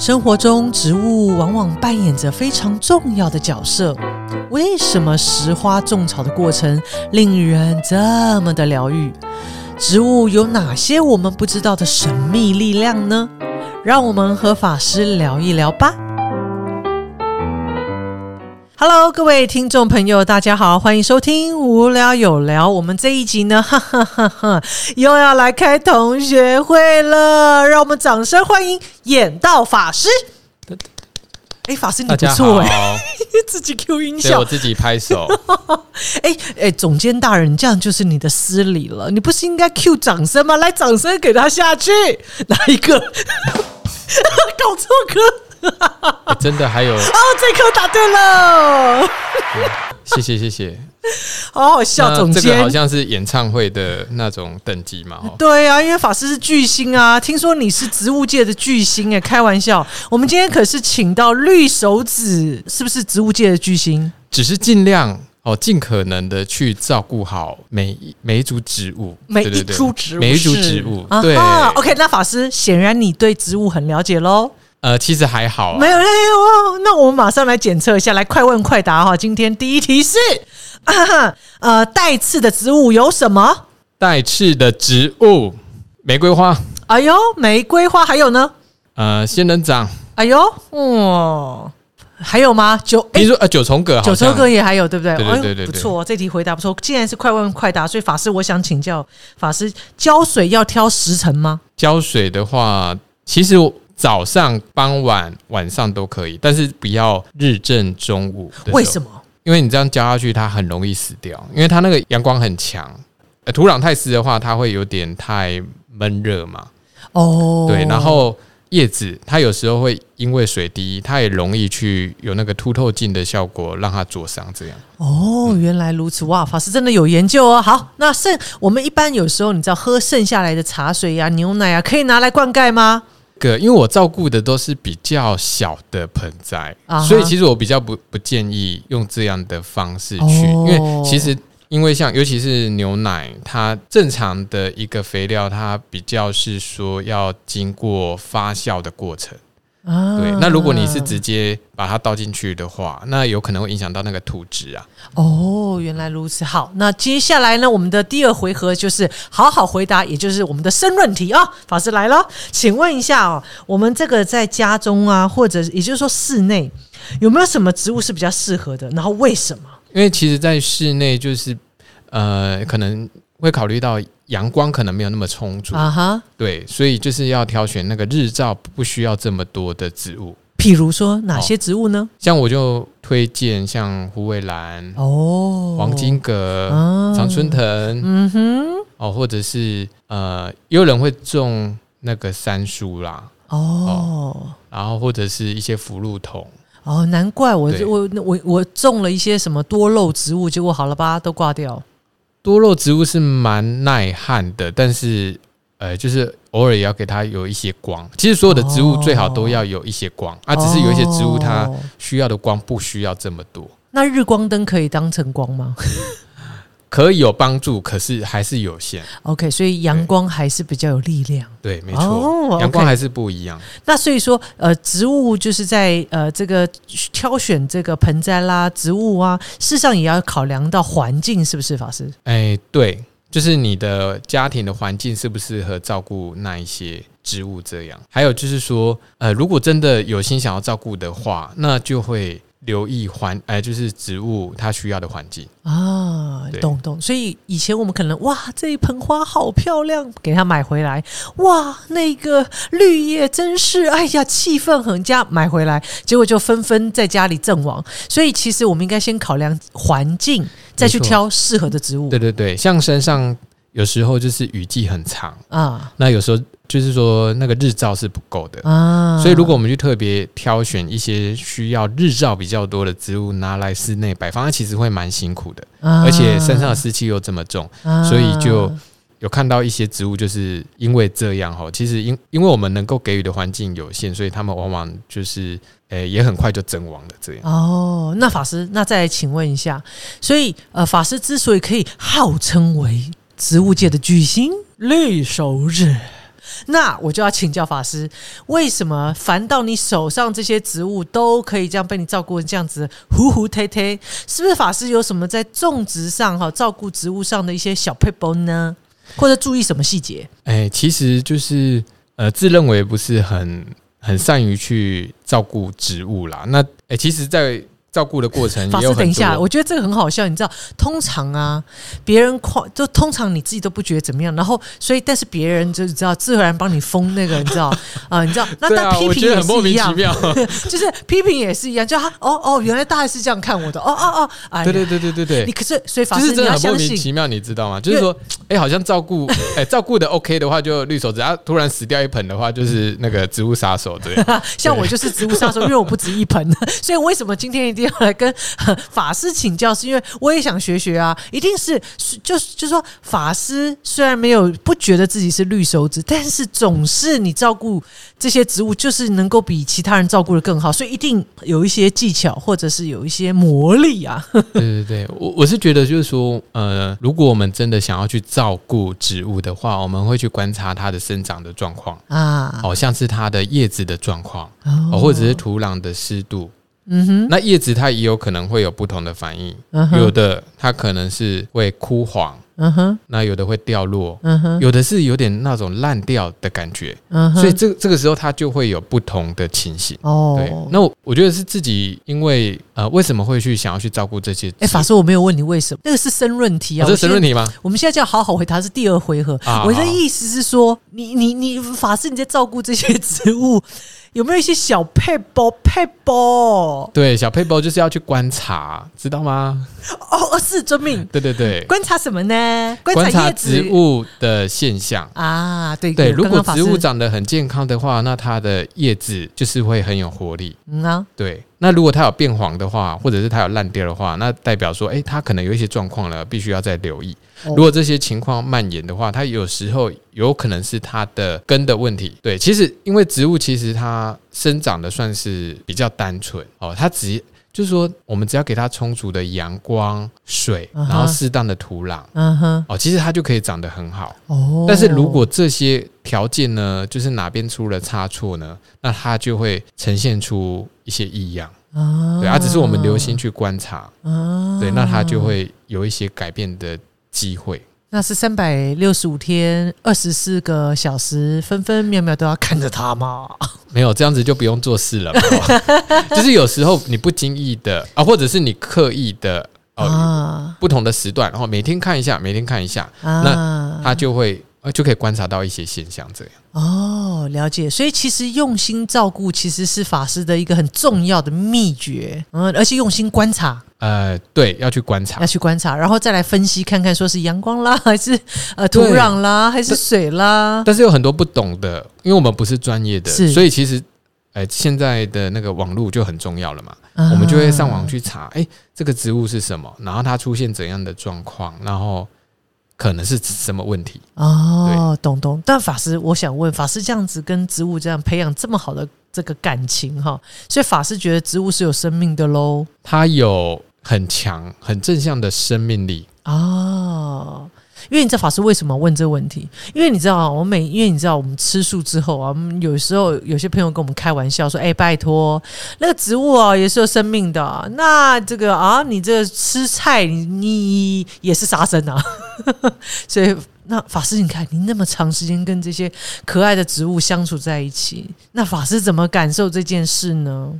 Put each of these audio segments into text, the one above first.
生活中，植物往往扮演着非常重要的角色。为什么拾花种草的过程令人这么的疗愈？植物有哪些我们不知道的神秘力量呢？让我们和法师聊一聊吧。Hello，各位听众朋友，大家好，欢迎收听无聊有聊。我们这一集呢，哈哈哈哈，又要来开同学会了，让我们掌声欢迎演道法师。哎，法师你不错哎，自己 Q 音效，我自己拍手。哎哎，总监大人，这样就是你的失礼了，你不是应该 Q 掌声吗？来，掌声给他下去，哪一个？搞错歌。真的还有哦，这颗答对了，谢谢谢谢，好好笑。总监，这个好像是演唱会的那种等级嘛？对啊，因为法师是巨星啊，听说你是植物界的巨星哎，开玩笑。我们今天可是请到绿手指，是不是植物界的巨星？只是尽量哦，尽可能的去照顾好每一每一株植物，每一株植物，每一株植物。对，OK，那法师显然你对植物很了解喽。呃，其实还好，没有。那我们马上来检测一下，来快问快答哈。今天第一题是，呃，带刺的植物有什么？带刺的植物，玫瑰花。哎呦，玫瑰花还有呢？呃，仙人掌。哎呦，哇，还有吗？九，你说呃，九重葛，九重葛也还有，对不对？对对对，不错，这题回答不错。既然是快问快答，所以法师，我想请教法师，浇水要挑时辰吗？浇水的话，其实。早上、傍晚、晚上都可以，但是不要日正中午。为什么？因为你这样浇下去，它很容易死掉，因为它那个阳光很强。呃，土壤太湿的话，它会有点太闷热嘛。哦，对。然后叶子它有时候会因为水滴，它也容易去有那个凸透镜的效果，让它灼伤。这样。哦，原来如此哇！法师真的有研究哦。好，那剩我们一般有时候你知道喝剩下来的茶水呀、牛奶啊，可以拿来灌溉吗？个，因为我照顾的都是比较小的盆栽，所以其实我比较不不建议用这样的方式去，因为其实因为像尤其是牛奶，它正常的一个肥料，它比较是说要经过发酵的过程。对，那如果你是直接把它倒进去的话，那有可能会影响到那个土质啊。哦，原来如此。好，那接下来呢，我们的第二回合就是好好回答，也就是我们的申论题啊。法师来了，请问一下哦，我们这个在家中啊，或者也就是说室内，有没有什么植物是比较适合的？然后为什么？因为其实，在室内就是呃，可能会考虑到。阳光可能没有那么充足啊哈，对，所以就是要挑选那个日照不需要这么多的植物。譬如说哪些植物呢？像我就推荐像虎尾兰哦、黄金葛、常春藤，嗯哼，哦，或者是呃，也有人会种那个杉树啦，哦，然后或者是一些福禄桐。哦，难怪我我我我种了一些什么多肉植物，结果好了吧，都挂掉。多肉植物是蛮耐旱的，但是呃，就是偶尔也要给它有一些光。其实所有的植物最好都要有一些光啊，只是有一些植物它需要的光不需要这么多。那日光灯可以当成光吗？可以有帮助，可是还是有限。OK，所以阳光还是比较有力量。对，没错，阳光还是不一样。那所以说，呃，植物就是在呃这个挑选这个盆栽啦、植物啊，事实上也要考量到环境，是不是法师？哎，对，就是你的家庭的环境适不适合照顾那一些植物？这样，还有就是说，呃，如果真的有心想要照顾的话，那就会。留意环，哎，就是植物它需要的环境啊，懂懂。所以以前我们可能哇，这一盆花好漂亮，给它买回来，哇，那个绿叶真是，哎呀，气氛很佳，买回来，结果就纷纷在家里阵亡。所以其实我们应该先考量环境，再去挑适合的植物。对对对，像身上有时候就是雨季很长啊，那有时候。就是说，那个日照是不够的。啊，所以如果我们去特别挑选一些需要日照比较多的植物拿来室内摆放，它其实会蛮辛苦的，而且身上的湿气又这么重，所以就有看到一些植物就是因为这样哈，其实因因为我们能够给予的环境有限，所以他们往往就是呃也很快就阵亡了这样。哦，那法师，那再请问一下，所以呃，法师之所以可以号称为植物界的巨星？绿手指。那我就要请教法师，为什么凡到你手上这些植物都可以这样被你照顾这样子糊糊贴贴？是不是法师有什么在种植上哈照顾植物上的一些小配包呢？或者注意什么细节？哎，其实就是呃，自认为不是很很善于去照顾植物啦。那哎，其实，在照顾的过程，法师，等一下，我觉得这个很好笑。你知道，通常啊，别人夸，就通常你自己都不觉得怎么样，然后，所以，但是别人就知道自然帮你封那个，你知道 啊？你知道，那那批评也是一样，就是批评也是一样，就他哦哦，原来大家是这样看我的，哦哦哦，哎，对对对对对对，你可是所以法师真的很莫名其妙，你知道吗？就是说，哎，好像照顾，哎，照顾的 OK 的话，就绿手指；，啊，突然死掉一盆的话，就是那个植物杀手，对。像我就是植物杀手，因为我不止一盆，所以为什么今天一定要来跟？法师请教是因为我也想学学啊，一定是就是就是说法师虽然没有不觉得自己是绿手指，但是总是你照顾这些植物，就是能够比其他人照顾的更好，所以一定有一些技巧或者是有一些魔力啊。对对对，我我是觉得就是说，呃，如果我们真的想要去照顾植物的话，我们会去观察它的生长的状况啊，好像是它的叶子的状况，或者是土壤的湿度。嗯哼，那叶子它也有可能会有不同的反应，有的它可能是会枯黄，嗯哼，那有的会掉落，嗯哼，有的是有点那种烂掉的感觉，嗯哼，所以这这个时候它就会有不同的情形。哦，对，那我我觉得是自己因为呃为什么会去想要去照顾这些？哎，法师我没有问你为什么，那个是申论题啊，这是申论题吗？我们现在就要好好回答，是第二回合。我的意思是说，你你你法师你在照顾这些植物。有没有一些小配包？配包？对，小配包就是要去观察，知道吗？哦，是遵命。对对对，观察什么呢？观察植物的现象啊。对对，如果植物长得很健康的话，那它的叶子就是会很有活力。嗯啊，对。那如果它有变黄的话，或者是它有烂掉的话，那代表说，哎，它可能有一些状况了，必须要再留意。如果这些情况蔓延的话，它有时候有可能是它的根的问题。对，其实因为植物其实它生长的算是比较单纯哦，它只就是说，我们只要给它充足的阳光、水，然后适当的土壤，嗯哼，哦，其实它就可以长得很好。哦，但是如果这些条件呢，就是哪边出了差错呢，那它就会呈现出一些异样。啊，对，啊，只是我们留心去观察。啊，对，那它就会有一些改变的机会。那是三百六十五天，二十四个小时，分分秒秒都要看着他吗？没有这样子就不用做事了。就是有时候你不经意的啊，或者是你刻意的啊，不同的时段，然后每天看一下，每天看一下，那他就会呃就可以观察到一些现象。这样哦，了解。所以其实用心照顾其实是法师的一个很重要的秘诀。嗯，而且用心观察。呃，对，要去观察，要去观察，然后再来分析，看看说是阳光啦，还是呃土壤啦，还是水啦。但是有很多不懂的，因为我们不是专业的，所以其实，哎，现在的那个网络就很重要了嘛。我们就会上网去查，哎，这个植物是什么，然后它出现怎样的状况，然后可能是什么问题。哦，懂懂。但法师，我想问，法师这样子跟植物这样培养这么好的这个感情哈，所以法师觉得植物是有生命的喽？它有。很强、很正向的生命力哦。因为你知道法师为什么问这个问题？因为你知道，我每因为你知道，我们吃素之后啊，有时候有些朋友跟我们开玩笑说：“哎，拜托，那个植物啊也是有生命的。那这个啊，你这吃菜，你你也是杀生啊。”所以，那法师，你看你那么长时间跟这些可爱的植物相处在一起，那法师怎么感受这件事呢？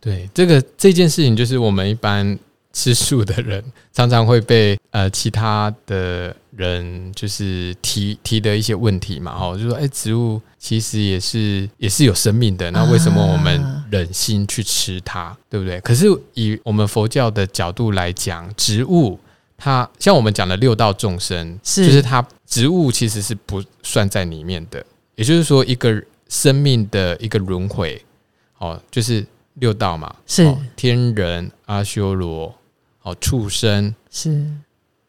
对这个这件事情，就是我们一般吃素的人，常常会被呃其他的人就是提提的一些问题嘛，哦，就说哎，植物其实也是也是有生命的，那为什么我们忍心去吃它，对不对？可是以我们佛教的角度来讲，植物它像我们讲的六道众生，是就是它植物其实是不算在里面的，也就是说一个生命的一个轮回，哦，就是。六道嘛，是天人、阿修罗、好畜生，是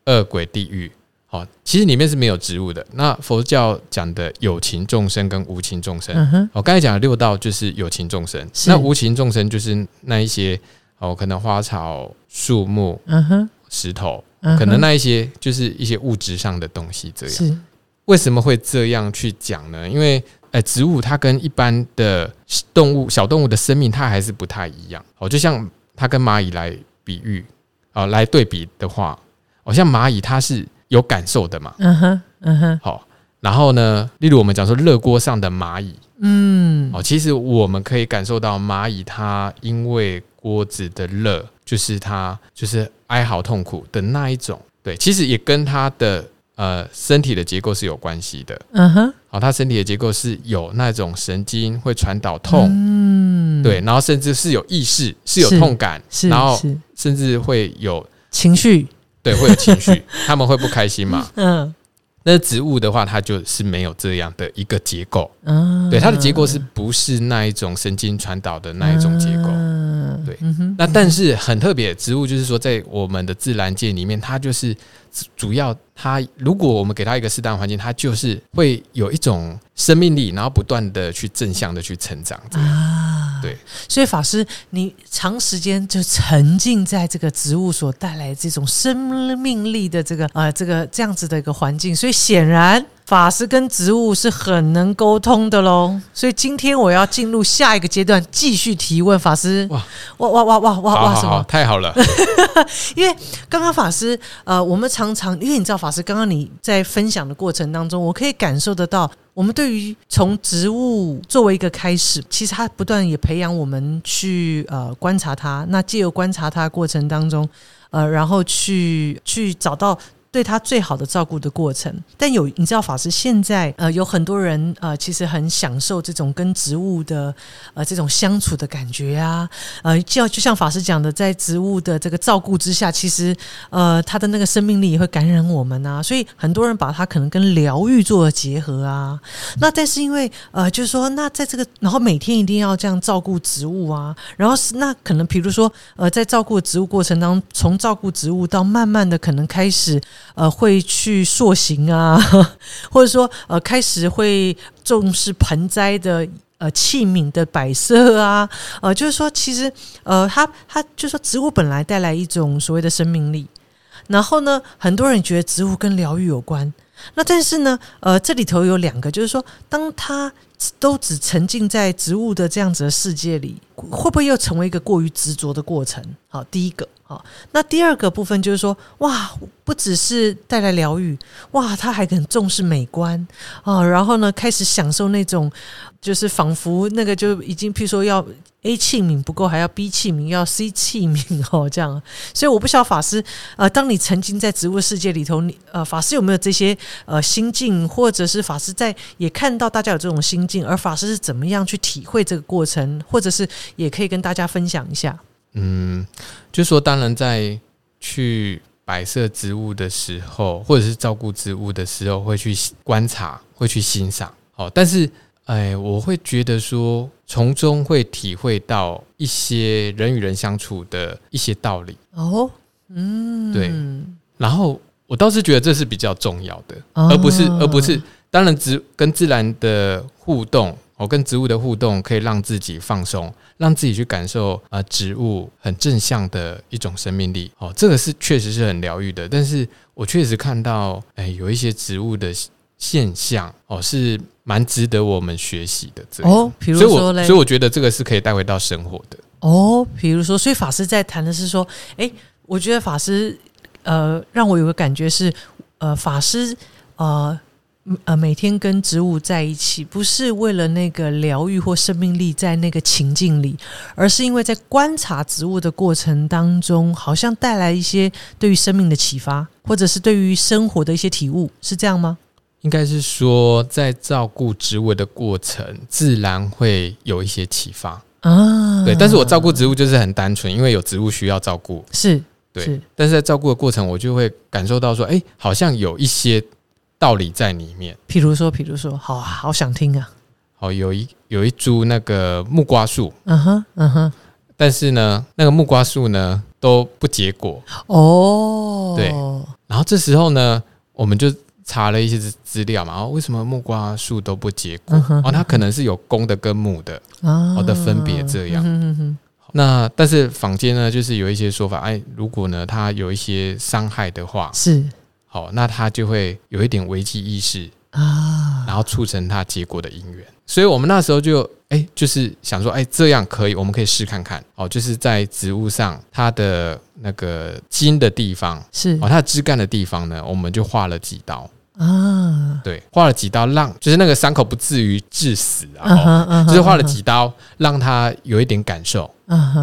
恶鬼、地狱。好，其实里面是没有植物的。那佛教讲的有情众生跟无情众生，我刚才讲的六道就是有情众生，那无情众生就是那一些哦，可能花草树木、嗯哼、石头，可能那一些就是一些物质上的东西。这样为什么会这样去讲呢？因为，哎，植物它跟一般的动物、小动物的生命，它还是不太一样。哦，就像它跟蚂蚁来比喻啊，来对比的话，哦，像蚂蚁它是有感受的嘛。嗯哼，嗯哼。好，然后呢，例如我们讲说热锅上的蚂蚁，嗯，哦，其实我们可以感受到蚂蚁它因为锅子的热，就是它就是哀嚎痛苦的那一种。对，其实也跟它的。呃，身体的结构是有关系的。嗯哼，好，它身体的结构是有那种神经会传导痛，嗯，对，然后甚至是有意识，是有痛感，然后甚至会有情绪，对，会有情绪，他们会不开心嘛？嗯，那植物的话，它就是没有这样的一个结构，嗯，对，它的结构是不是那一种神经传导的那一种结构？对，那但是很特别，植物就是说，在我们的自然界里面，它就是主要。它如果我们给它一个适当环境，它就是会有一种生命力，然后不断的去正向的去成长。啊，对。所以法师，你长时间就沉浸在这个植物所带来这种生命力的这个呃这个这样子的一个环境，所以显然法师跟植物是很能沟通的喽。所以今天我要进入下一个阶段，继续提问法师。哇哇哇哇哇哇哇！什么？太好了。因为刚刚法师呃，我们常常因为你知道。法师，刚刚你在分享的过程当中，我可以感受得到，我们对于从植物作为一个开始，其实它不断也培养我们去呃观察它。那借由观察它过程当中，呃，然后去去找到。对他最好的照顾的过程，但有你知道法师现在呃有很多人呃其实很享受这种跟植物的呃这种相处的感觉啊呃就就像法师讲的，在植物的这个照顾之下，其实呃它的那个生命力也会感染我们啊，所以很多人把它可能跟疗愈做了结合啊。那但是因为呃就是说，那在这个然后每天一定要这样照顾植物啊，然后是那可能比如说呃在照顾植物过程当中，从照顾植物到慢慢的可能开始。呃，会去塑形啊，或者说呃，开始会重视盆栽的呃器皿的摆设啊，呃，就是说，其实呃，它它就是说，植物本来带来一种所谓的生命力，然后呢，很多人觉得植物跟疗愈有关，那但是呢，呃，这里头有两个，就是说，当它都只沉浸在植物的这样子的世界里，会不会又成为一个过于执着的过程？好，第一个。好那第二个部分就是说，哇，不只是带来疗愈，哇，他还很重视美观啊，然后呢，开始享受那种，就是仿佛那个就已经，譬如说要 A 器皿不够，还要 B 器皿，要 C 器皿哦，这样。所以我不晓得法师，呃，当你曾经在植物世界里头，你呃，法师有没有这些呃心境，或者是法师在也看到大家有这种心境，而法师是怎么样去体会这个过程，或者是也可以跟大家分享一下。嗯，就说当然在去摆设植物的时候，或者是照顾植物的时候，会去观察，会去欣赏。好，但是哎，我会觉得说，从中会体会到一些人与人相处的一些道理。哦，嗯，对。然后我倒是觉得这是比较重要的，而不是而不是，当然植跟自然的互动。我跟植物的互动可以让自己放松，让自己去感受啊，植物很正向的一种生命力。哦，这个是确实是很疗愈的。但是我确实看到，哎，有一些植物的现象，哦，是蛮值得我们学习的。这哦，比如说所以我觉得这个是可以带回到生活的。哦，比如说，所以法师在谈的是说，哎，我觉得法师呃，让我有个感觉是，呃，法师呃。呃，每天跟植物在一起，不是为了那个疗愈或生命力在那个情境里，而是因为在观察植物的过程当中，好像带来一些对于生命的启发，或者是对于生活的一些体悟，是这样吗？应该是说，在照顾植物的过程，自然会有一些启发啊。对，但是我照顾植物就是很单纯，因为有植物需要照顾，是对。但是在照顾的过程，我就会感受到说，哎，好像有一些。道理在里面，譬如说，譬如说，好好想听啊！好，有一有一株那个木瓜树，嗯哼，嗯哼，但是呢，那个木瓜树呢都不结果哦。对，然后这时候呢，我们就查了一些资资料嘛，哦，为什么木瓜树都不结果？哦，它可能是有公的跟母的哦的分别这样。那但是坊间呢，就是有一些说法，哎，如果呢它有一些伤害的话，是。好，那他就会有一点危机意识，啊，然后促成他结果的因缘。所以我们那时候就哎，就是想说，哎，这样可以，我们可以试看看哦，就是在植物上它的那个茎的地方是哦，它的枝干的地方呢，我们就画了几刀。啊，对，画了几刀，让就是那个伤口不至于致死啊，就是画了几刀，让他有一点感受。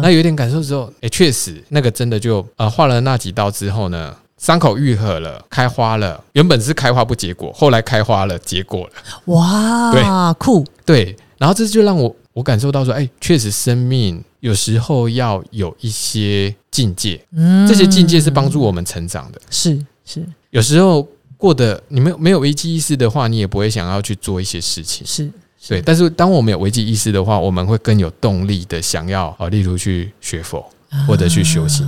那有一点感受之后，哎，确实那个真的就呃，画了那几刀之后呢，伤口愈合了，开花了。原本是开花不结果，后来开花了，结果了。哇，对，酷，对。然后这就让我我感受到说，哎，确实生命有时候要有一些境界，嗯，这些境界是帮助我们成长的。是是，有时候。过得你没有没有危机意识的话，你也不会想要去做一些事情。是对，但是当我们有危机意识的话，我们会更有动力的想要啊，例如去学佛或者去修行。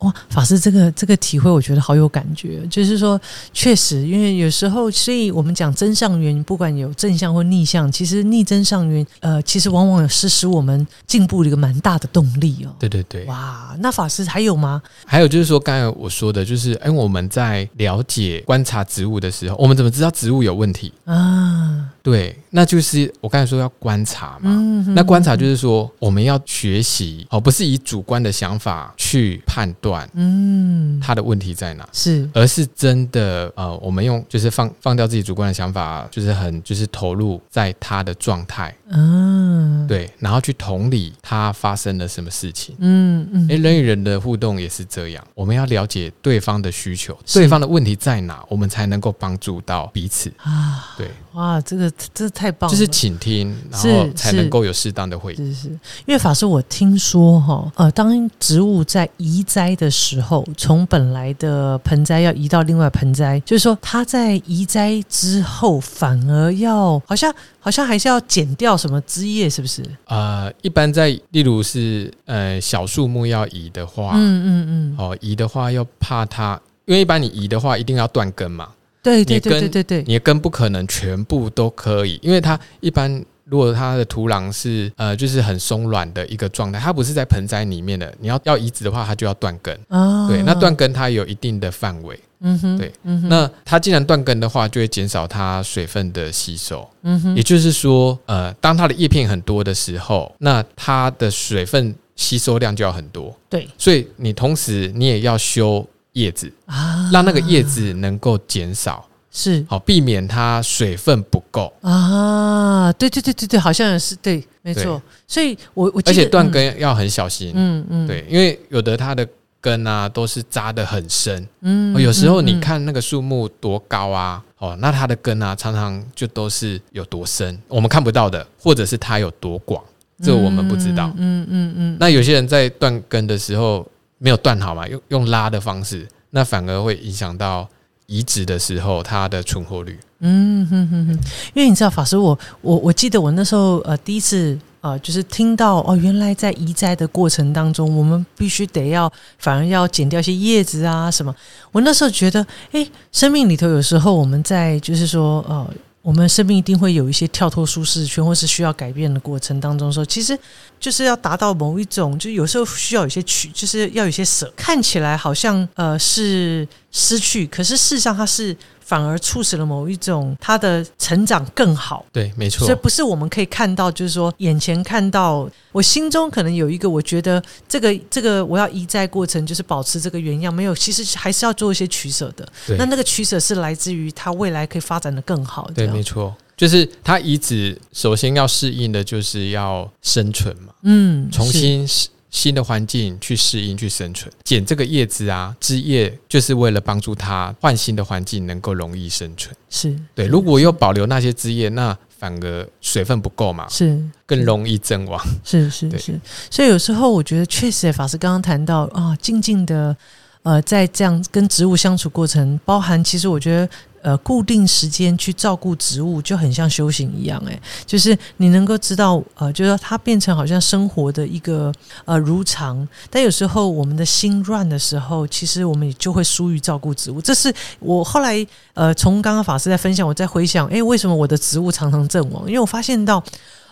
哇，法师，这个这个体会，我觉得好有感觉。就是说，确实，因为有时候，所以我们讲真相缘，不管有正向或逆向，其实逆真相缘，呃，其实往往是使我们进步的一个蛮大的动力哦。对对对。哇，那法师还有吗？还有就是说，刚才我说的，就是哎，我们在了解观察植物的时候，我们怎么知道植物有问题啊？对，那就是我刚才说要观察嘛。那观察就是说，我们要学习哦，不是以主观的想法去判断，嗯，他的问题在哪？是，而是真的呃，我们用就是放放掉自己主观的想法，就是很就是投入在他的状态，嗯，对，然后去同理他发生了什么事情，嗯嗯，哎，人与人的互动也是这样，我们要了解对方的需求，对方的问题在哪，我们才能够帮助到彼此啊。对，哇，这个。这太棒，了，就是倾听，然后才能够有适当的回应。是是，因为法师，我听说哈，呃，当植物在移栽的时候，从本来的盆栽要移到另外盆栽，就是说它在移栽之后，反而要好像好像还是要剪掉什么枝叶，是不是？呃，一般在例如是呃小树木要移的话，嗯嗯嗯，哦，移的话要怕它，因为一般你移的话一定要断根嘛。对对对对对对，你的根不可能全部都可以，因为它一般如果它的土壤是呃就是很松软的一个状态，它不是在盆栽里面的，你要要移植的话，它就要断根。哦，对，那断根它有一定的范围。嗯哼，对，那它既然断根的话，就会减少它水分的吸收。嗯哼，也就是说，呃，当它的叶片很多的时候，那它的水分吸收量就要很多。对，所以你同时你也要修。叶子啊，让那个叶子能够减少，是好避免它水分不够啊。对对对对对，好像是对，没错。所以我我而且断根要很小心，嗯嗯，对，因为有的它的根啊都是扎的很深，嗯，有时候你看那个树木多高啊，哦，那它的根啊常常就都是有多深，我们看不到的，或者是它有多广，这我们不知道，嗯嗯嗯。那有些人在断根的时候。没有断好嘛？用用拉的方式，那反而会影响到移植的时候它的存活率。嗯哼哼哼，因为你知道法师，我我我记得我那时候呃第一次呃就是听到哦，原来在移栽的过程当中，我们必须得要反而要剪掉一些叶子啊什么。我那时候觉得，哎，生命里头有时候我们在就是说呃。我们生命一定会有一些跳脱舒适圈，或是需要改变的过程当中，说其实就是要达到某一种，就有时候需要有些取，就是要有些舍，看起来好像呃是失去，可是事实上它是。反而促使了某一种他的成长更好，对，没错。所以不是我们可以看到，就是说眼前看到，我心中可能有一个，我觉得这个这个我要移栽过程就是保持这个原样，没有，其实还是要做一些取舍的。那那个取舍是来自于他未来可以发展的更好。对，没错，就是他移植首先要适应的就是要生存嘛，嗯，重新新的环境去适应、去生存，剪这个叶子啊，枝叶就是为了帮助它换新的环境，能够容易生存。是对，如果又保留那些枝叶，那反而水分不够嘛，是更容易阵亡。是是是，所以有时候我觉得确实，法师刚刚谈到啊，静静的呃，在这样跟植物相处过程，包含其实我觉得。呃，固定时间去照顾植物就很像修行一样，哎，就是你能够知道，呃，就是它变成好像生活的一个呃如常。但有时候我们的心乱的时候，其实我们也就会疏于照顾植物。这是我后来呃，从刚刚法师在分享，我在回想，哎，为什么我的植物常常阵亡？因为我发现到，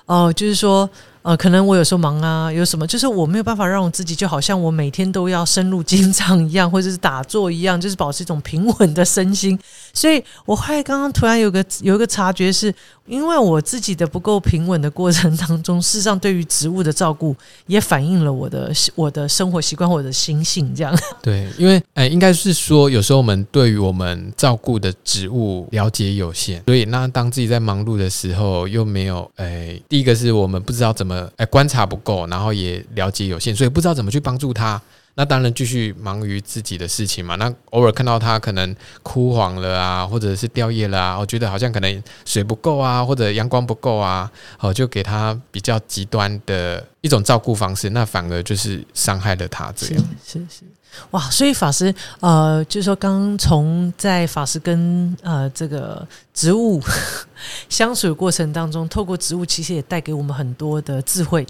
哦，就是说。呃，可能我有时候忙啊，有什么，就是我没有办法让我自己就好像我每天都要深入经藏一样，或者是打坐一样，就是保持一种平稳的身心。所以我后来刚刚突然有个有一个察觉，是因为我自己的不够平稳的过程当中，事实上对于植物的照顾也反映了我的我的生活习惯或者心性这样。对，因为哎，应该是说有时候我们对于我们照顾的植物了解有限，所以那当自己在忙碌的时候，又没有哎，第一个是我们不知道怎么哎观察不够，然后也了解有限，所以不知道怎么去帮助他。那当然继续忙于自己的事情嘛。那偶尔看到它可能枯黄了啊，或者是掉叶了啊，我觉得好像可能水不够啊，或者阳光不够啊，哦，就给它比较极端的一种照顾方式，那反而就是伤害了它。这样是是哇，所以法师呃，就是说刚从在法师跟呃这个植物 相处的过程当中，透过植物其实也带给我们很多的智慧。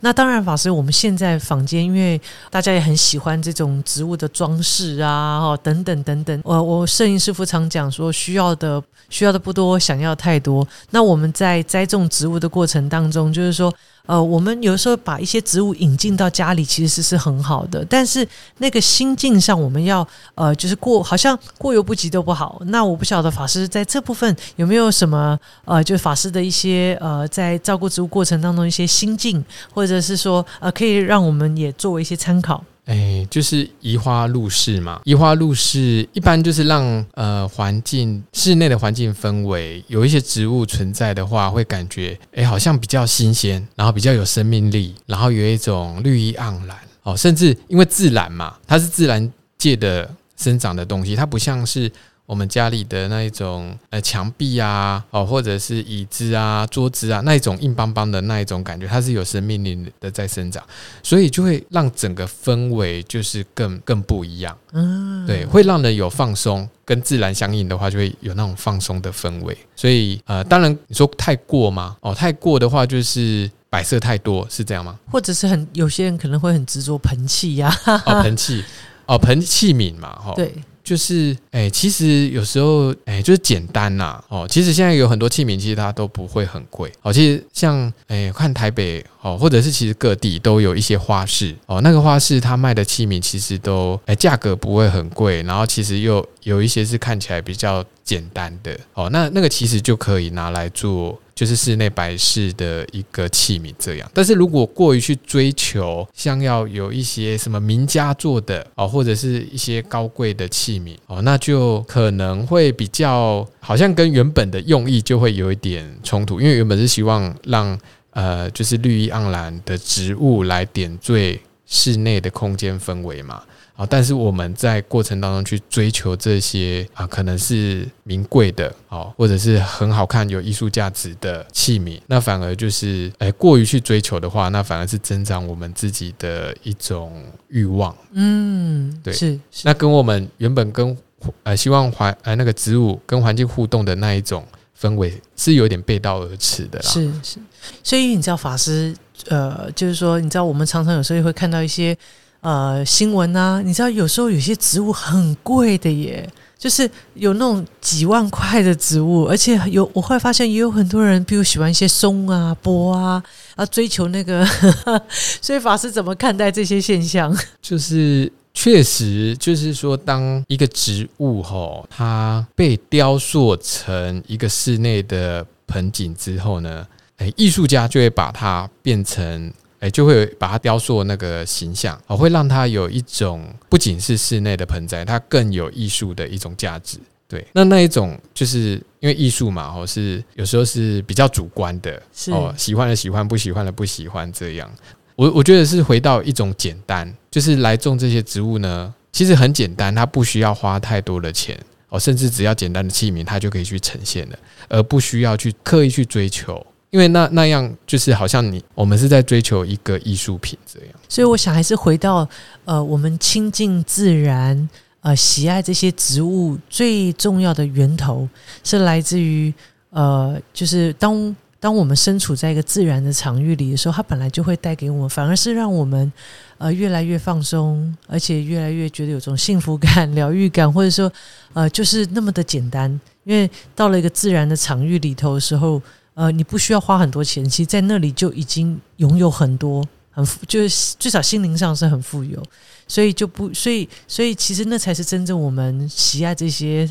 那当然，法师，我们现在房间，因为大家也很喜欢这种植物的装饰啊，哦，等等等等。我我摄影师傅常讲说，需要的需要的不多，想要太多。那我们在栽种植物的过程当中，就是说。呃，我们有时候把一些植物引进到家里，其实是很好的。但是那个心境上，我们要呃，就是过好像过犹不及都不好。那我不晓得法师在这部分有没有什么呃，就是法师的一些呃，在照顾植物过程当中一些心境，或者是说呃，可以让我们也作为一些参考。哎，就是移花入室嘛。移花入室一般就是让呃环境室内的环境氛围有一些植物存在的话，会感觉哎好像比较新鲜，然后比较有生命力，然后有一种绿意盎然哦。甚至因为自然嘛，它是自然界的生长的东西，它不像是。我们家里的那一种呃墙壁啊，哦，或者是椅子啊、桌子啊，那一种硬邦邦的那一种感觉，它是有生命力的在生长，所以就会让整个氛围就是更更不一样。嗯，对，会让人有放松，跟自然相应的话，就会有那种放松的氛围。所以呃，当然你说太过吗？哦，太过的话就是摆设太多，是这样吗？或者是很有些人可能会很执着盆器呀，哦，盆器，哦，盆器皿嘛，哈，对。就是哎，其实有时候哎，就是简单呐哦。其实现在有很多器皿，其实它都不会很贵哦。其实像哎，看台北哦，或者是其实各地都有一些花市哦。那个花市它卖的器皿其实都哎，价格不会很贵，然后其实又有一些是看起来比较简单的哦。那那个其实就可以拿来做。就是室内摆饰的一个器皿这样，但是如果过于去追求，像要有一些什么名家做的哦，或者是一些高贵的器皿哦，那就可能会比较好像跟原本的用意就会有一点冲突，因为原本是希望让呃就是绿意盎然的植物来点缀室内的空间氛围嘛。啊！但是我们在过程当中去追求这些啊，可能是名贵的哦，或者是很好看、有艺术价值的器皿，那反而就是哎，过于去追求的话，那反而是增长我们自己的一种欲望。嗯，对，是。那跟我们原本跟呃希望环呃那个植物跟环境互动的那一种氛围是有点背道而驰的啦。是是，所以你知道法师呃，就是说，你知道我们常常有时候会看到一些。呃，新闻啊，你知道有时候有些植物很贵的耶，就是有那种几万块的植物，而且有我会发现也有很多人，比如喜欢一些松啊、波啊，啊追求那个，所以法师怎么看待这些现象？就是确实，就是说，当一个植物吼，它被雕塑成一个室内的盆景之后呢，哎，艺术家就会把它变成。哎，就会把它雕塑那个形象，哦，会让它有一种不仅是室内的盆栽，它更有艺术的一种价值。对，那那一种就是因为艺术嘛，哦，是有时候是比较主观的，哦，喜欢的喜欢，不喜欢的不喜欢这样。我我觉得是回到一种简单，就是来种这些植物呢，其实很简单，它不需要花太多的钱，哦，甚至只要简单的器皿，它就可以去呈现的，而不需要去刻意去追求。因为那那样就是好像你我们是在追求一个艺术品这样，所以我想还是回到呃，我们亲近自然，呃，喜爱这些植物最重要的源头是来自于呃，就是当当我们身处在一个自然的场域里的时候，它本来就会带给我们，反而是让我们呃越来越放松，而且越来越觉得有种幸福感、疗愈感，或者说呃，就是那么的简单。因为到了一个自然的场域里头的时候。呃，你不需要花很多钱，其实在那里就已经拥有很多，很富就是至少心灵上是很富有，所以就不，所以所以其实那才是真正我们喜爱这些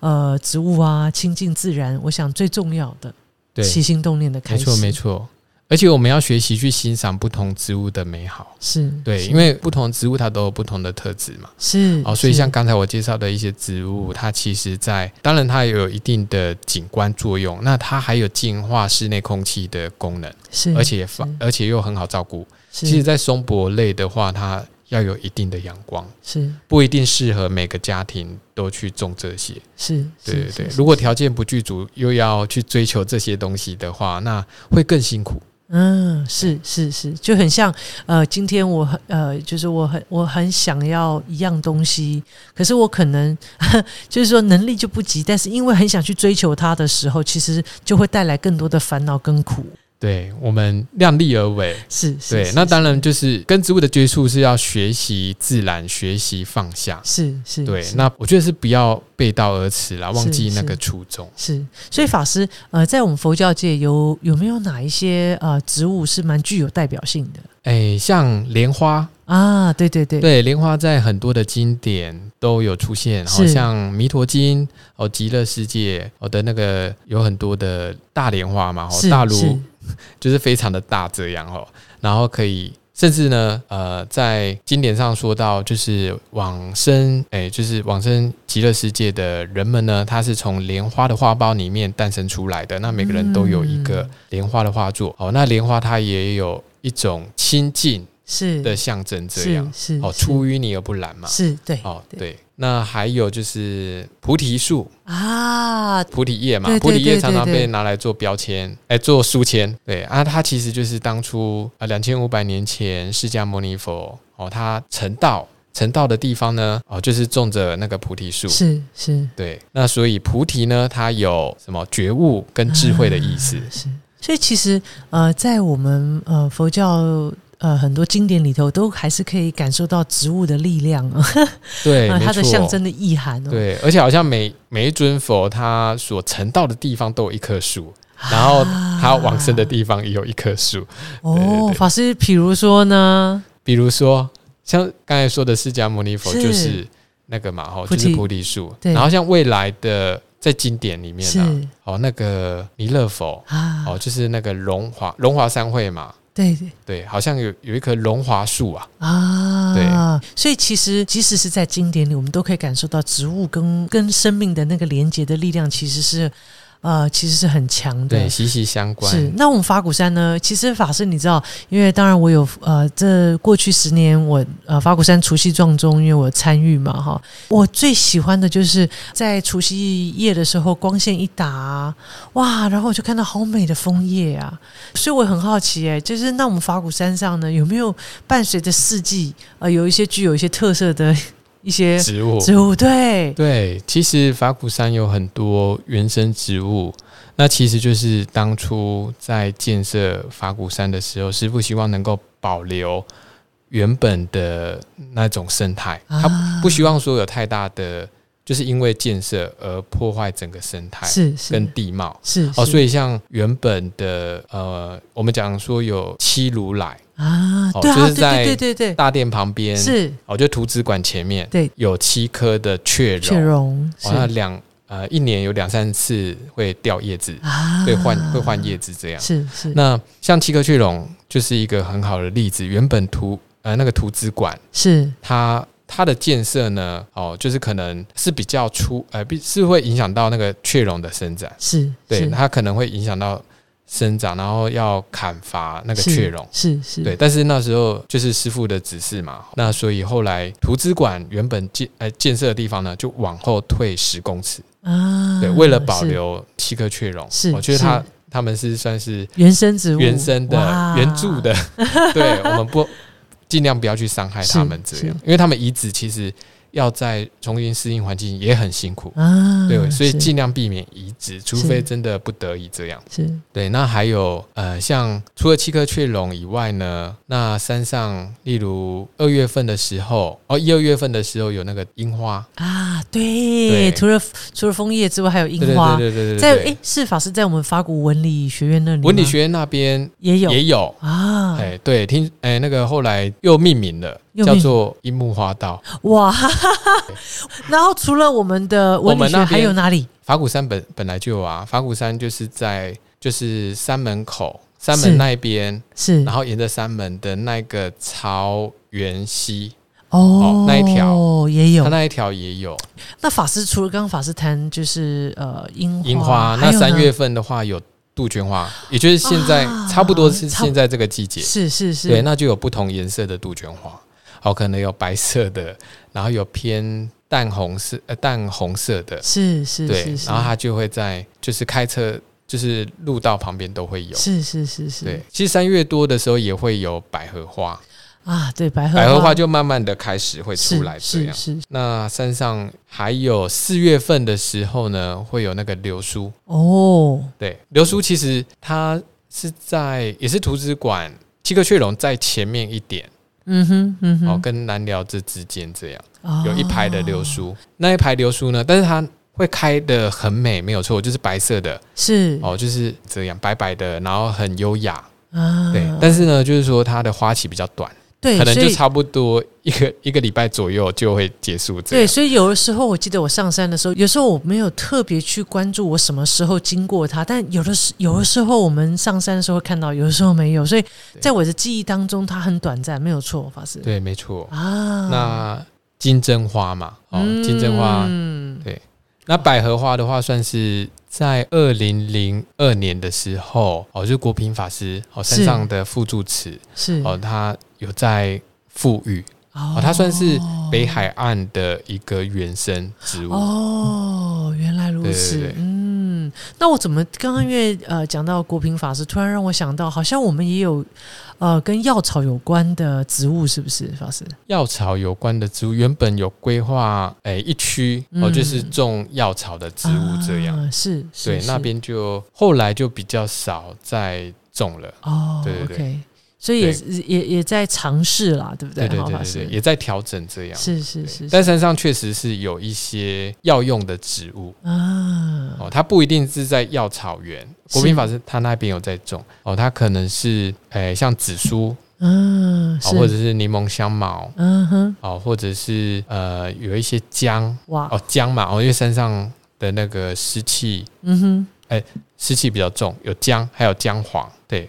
呃植物啊，亲近自然，我想最重要的，起心动念的开始，没错，没错。而且我们要学习去欣赏不同植物的美好，是对，因为不同植物它都有不同的特质嘛，是哦，所以像刚才我介绍的一些植物，它其实在当然它也有一定的景观作用，那它还有净化室内空气的功能，是，而且放而且又很好照顾。其实，在松柏类的话，它要有一定的阳光，是。不一定适合每个家庭都去种这些，是对对对。如果条件不具足，又要去追求这些东西的话，那会更辛苦。嗯，是是是，就很像呃，今天我很呃，就是我很我很想要一样东西，可是我可能 就是说能力就不及，但是因为很想去追求它的时候，其实就会带来更多的烦恼跟苦。对我们量力而为是，对，那当然就是跟植物的接触是要学习自然，学习放下，是是，对。那我觉得是不要背道而驰啦，忘记那个初衷。是，所以法师呃，在我们佛教界有有没有哪一些呃植物是蛮具有代表性的？哎，像莲花啊，对对对，对，莲花在很多的经典都有出现，好像《弥陀经》哦，《极乐世界》哦的那个有很多的大莲花嘛，哦，大如。就是非常的大这样哦，然后可以甚至呢，呃，在经典上说到，就是往生，哎，就是往生极乐世界的人们呢，他是从莲花的花苞里面诞生出来的。那每个人都有一个莲花的画作哦，那莲花它也有一种清净是的象征，这样是哦，出淤泥而不染嘛，是对哦，对。那还有就是菩提树啊，菩提叶嘛，菩提叶常常被拿来做标签，哎，做书签。对啊，它其实就是当初啊，两千五百年前释迦牟尼佛哦，他成道成道的地方呢，哦，就是种着那个菩提树。是是，对。那所以菩提呢，它有什么觉悟跟智慧的意思？是。所以其实呃，在我们呃佛教。呃，很多经典里头都还是可以感受到植物的力量啊，对，它的象征的意涵哦。对，而且好像每每一尊佛，他所成道的地方都有一棵树，然后他往生的地方也有一棵树。哦，法师，比如说呢？比如说，像刚才说的释迦牟尼佛，就是那个嘛，哈，就是菩提树。然后像未来的在经典里面呢，哦，那个弥勒佛啊，哦，就是那个龙华龙华三会嘛。对对对，好像有有一棵龙华树啊啊！对，所以其实即使是在经典里，我们都可以感受到植物跟跟生命的那个连接的力量，其实是。呃，其实是很强的，对，息息相关。是，那我们法鼓山呢？其实法师，你知道，因为当然我有呃，这过去十年我呃法鼓山除夕撞钟，因为我参与嘛，哈，我最喜欢的就是在除夕夜的时候，光线一打，哇，然后我就看到好美的枫叶啊，所以我很好奇，哎，就是那我们法鼓山上呢，有没有伴随着四季，呃，有一些具有一些特色的？一些植物，植物对。对，其实法鼓山有很多原生植物，那其实就是当初在建设法鼓山的时候，师傅希望能够保留原本的那种生态，他不希望说有太大的，就是因为建设而破坏整个生态是跟地貌。是哦，所以像原本的呃，我们讲说有七如来。啊，对啊，就是在对对对。大殿旁边是，哦，就图纸馆前面对，有七棵的雀雀榕，那两呃一年有两三次会掉叶子啊，会换会换叶子这样。是是。那像七棵雀榕就是一个很好的例子，原本图呃那个图纸馆是。它它的建设呢哦，就是可能是比较粗呃，是会影响到那个雀榕的生长，是对它可能会影响到。生长，然后要砍伐那个雀榕，是是，对。但是那时候就是师傅的指示嘛，那所以后来图资馆原本建呃建设的地方呢，就往后退十公尺啊。对，为了保留七棵雀榕，是，我觉得它他们是算是原生植物，原生的原住的。对，我们不尽量不要去伤害他们这样，因为他们遗址其实要再重新适应环境也很辛苦啊。对，所以尽量避免移植，除非真的不得已这样。是对。那还有呃，像除了七颗雀龙以外呢，那山上例如二月份的时候，哦，一二月份的时候有那个樱花啊，对，除了除了枫叶之外，还有樱花。对对对对，在哎，是法师在我们法古文理学院那里，文理学院那边也有也有啊。哎，对，听哎，那个后来又命名了。叫做樱木花道。哇，然后除了我们的文理学，还有哪里？法鼓山本本来就有啊，法鼓山就是在就是山门口山门那边是，然后沿着山门的那个朝元溪。哦那一条。也有，它那一条也有。那法师除了刚刚法师谈就是呃樱樱花，那三月份的话有。杜鹃花，也就是现在差不多是现在这个季节，是是是，对，那就有不同颜色的杜鹃花，哦，可能有白色的，然后有偏淡红色呃淡红色的，是是，对，然后它就会在就是开车就是路道旁边都会有，是是是是，对，其实三月多的时候也会有百合花。啊，对，百合百合花就慢慢的开始会出来，这样。那山上还有四月份的时候呢，会有那个流苏。哦。对，流苏其实它是在也是图书馆七个雀龙在前面一点，嗯哼，嗯哼，哦，跟南寮这之间这样，有一排的流苏。那一排流苏呢，但是它会开的很美，没有错，就是白色的，是哦，就是这样白白的，然后很优雅啊。对，但是呢，就是说它的花期比较短。对，可能就差不多一个一个礼拜左右就会结束。对，所以有的时候我记得我上山的时候，有时候我没有特别去关注我什么时候经过它，但有的时有的时候我们上山的时候会看到，有的时候没有。所以在我的记忆当中，它很短暂，没有错，法师。对，没错啊。那金针花嘛，哦，金针花，嗯，对。那百合花的话，算是。在二零零二年的时候，哦，就是国平法师哦山上的副住持是哦，他有在富裕哦，它算是北海岸的一个原生植物哦，原来如此，嗯，那我怎么刚刚因为呃讲到国平法师，突然让我想到，好像我们也有。呃，跟药草有关的植物是不是法师？药草有关的植物原本有规划，哎，一区哦，就是种药草的植物这样。是，对，那边就后来就比较少再种了。哦，对对对。所以也也也在尝试啦，对不对？对对对对，也在调整这样。是是是，但山上确实是有一些药用的植物啊。哦，它不一定是在药草园，国民法师他那边有在种哦。它可能是诶，像紫苏，嗯，或者是柠檬香茅，嗯哼，哦，或者是呃，有一些姜，哇，哦姜嘛，哦，因为山上的那个湿气，嗯哼，哎，湿气比较重，有姜，还有姜黄，对。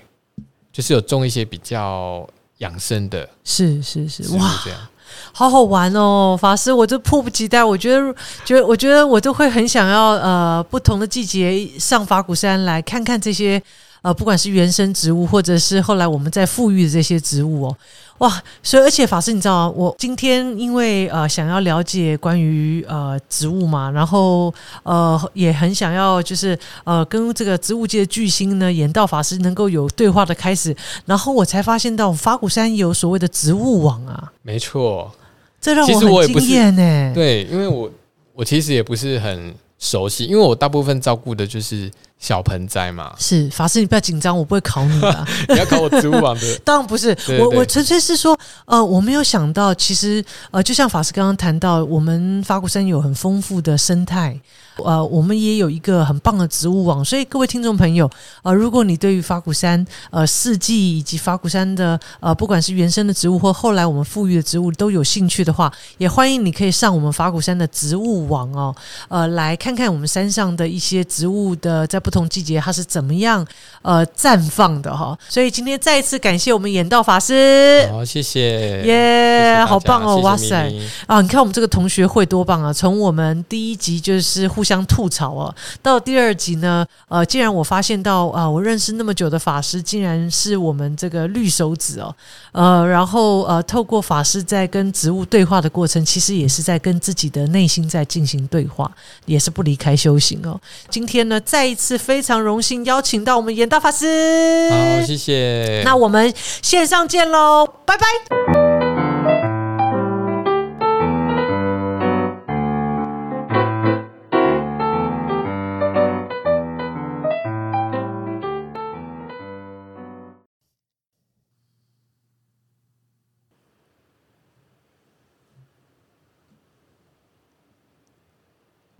就是有种一些比较养生的，是是是，哇，这样好好玩哦，法师，我就迫不及待。我觉得，觉得，我觉得我都会很想要，呃，不同的季节上法鼓山来看看这些。呃，不管是原生植物，或者是后来我们在富裕的这些植物哦，哇！所以而且法师，你知道，我今天因为呃想要了解关于呃植物嘛，然后呃也很想要就是呃跟这个植物界的巨星呢，演道法师能够有对话的开始，然后我才发现到法鼓山有所谓的植物网啊，没错，这让我很惊艳呢。对，因为我我其实也不是很熟悉，因为我大部分照顾的就是。小盆栽嘛，是法师，你不要紧张，我不会考你的。你要考我植物网的？当然不是，我我纯粹是说，呃，我没有想到，其实呃，就像法师刚刚谈到，我们法鼓山有很丰富的生态。呃，我们也有一个很棒的植物网，所以各位听众朋友，呃，如果你对于法鼓山呃四季以及法鼓山的呃不管是原生的植物或后来我们富裕的植物都有兴趣的话，也欢迎你可以上我们法鼓山的植物网哦，呃，来看看我们山上的一些植物的在不同季节它是怎么样呃绽放的哈。所以今天再一次感谢我们演道法师，好，谢谢，耶，好棒哦，哇塞啊！你看我们这个同学会多棒啊！从我们第一集就是互。互相吐槽哦。到第二集呢，呃，既然我发现到啊，我认识那么久的法师，竟然是我们这个绿手指哦，呃，然后呃，透过法师在跟植物对话的过程，其实也是在跟自己的内心在进行对话，也是不离开修行哦。今天呢，再一次非常荣幸邀请到我们严大法师，好，谢谢。那我们线上见喽，拜拜。